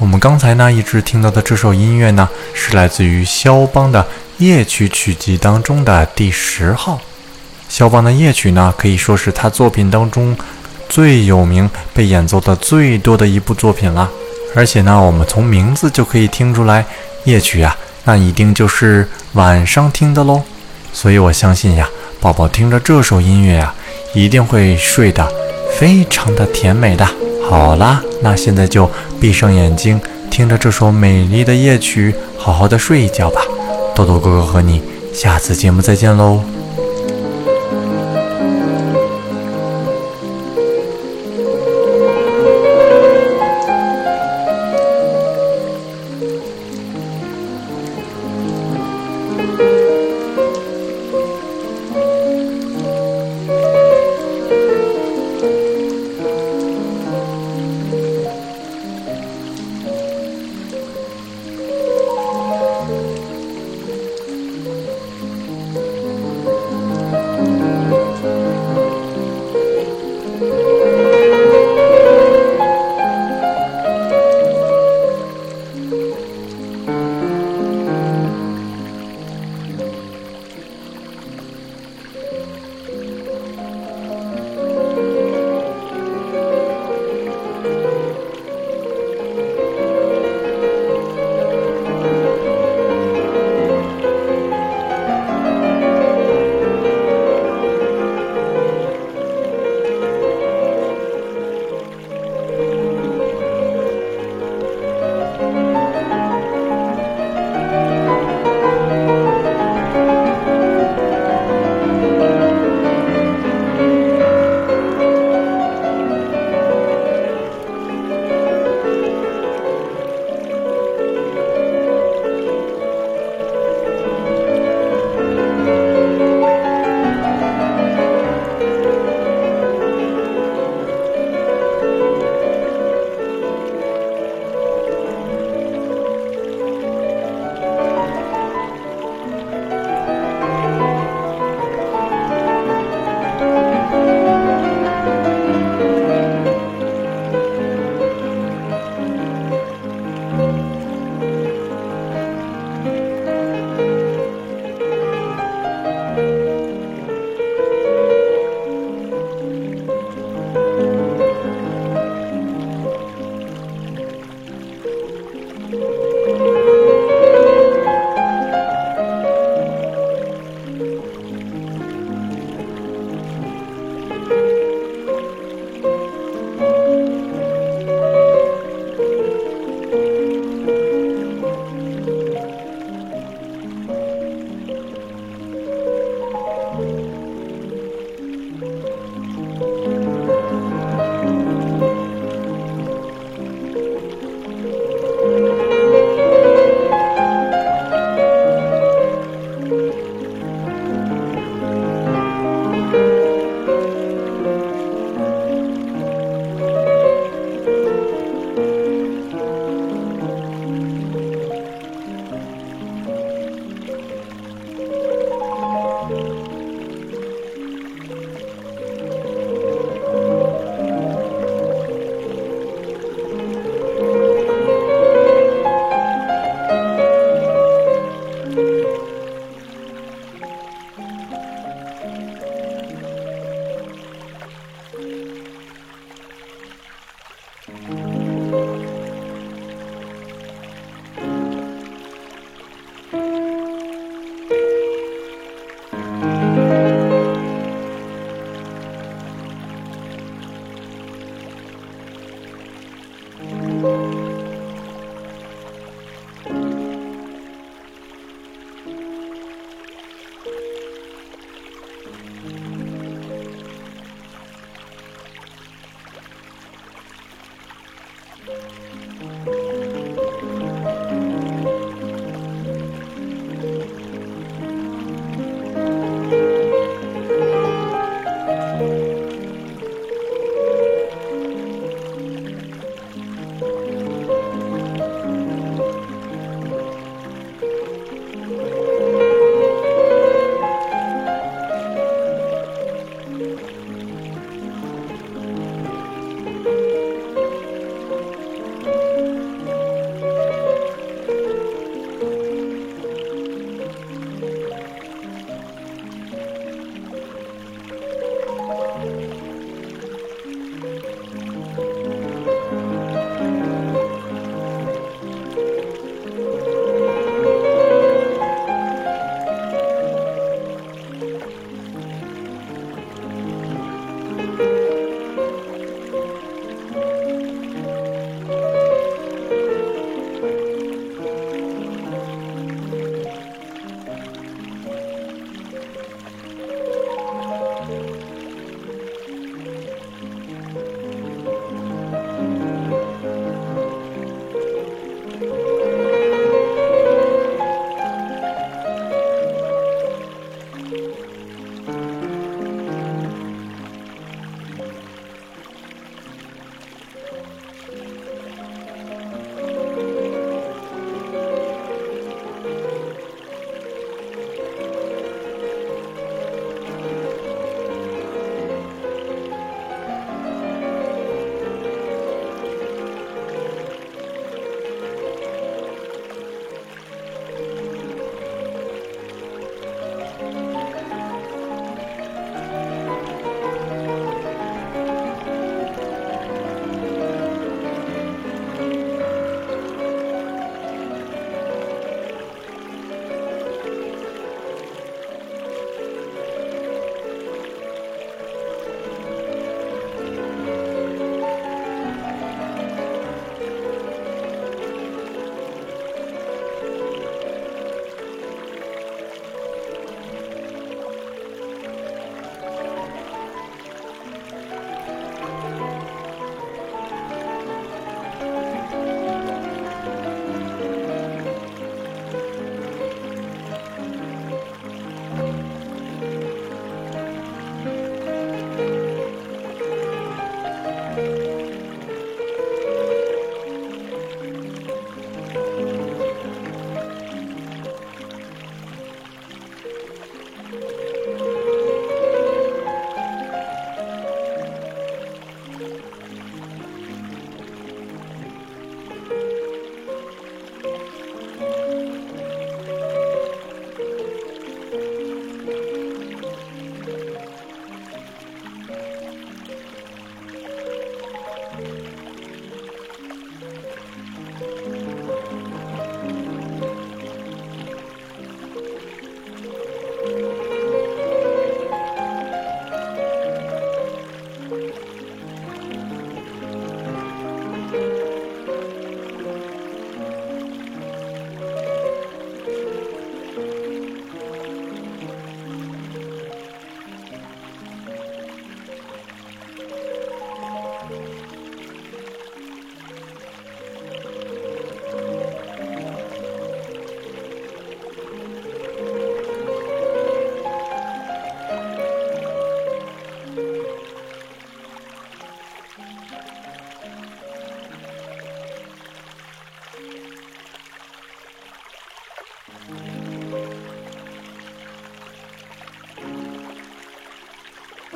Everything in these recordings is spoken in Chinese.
我们刚才呢一直听到的这首音乐呢，是来自于肖邦的夜曲曲集当中的第十号。肖邦的夜曲呢，可以说是他作品当中最有名、被演奏的最多的一部作品了。而且呢，我们从名字就可以听出来，夜曲呀，那一定就是晚上听的喽。所以我相信呀，宝宝听着这首音乐呀，一定会睡得非常的甜美的。好啦，那现在就闭上眼睛，听着这首美丽的夜曲，好好的睡一觉吧。豆豆哥哥和你下次节目再见喽。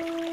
Bye.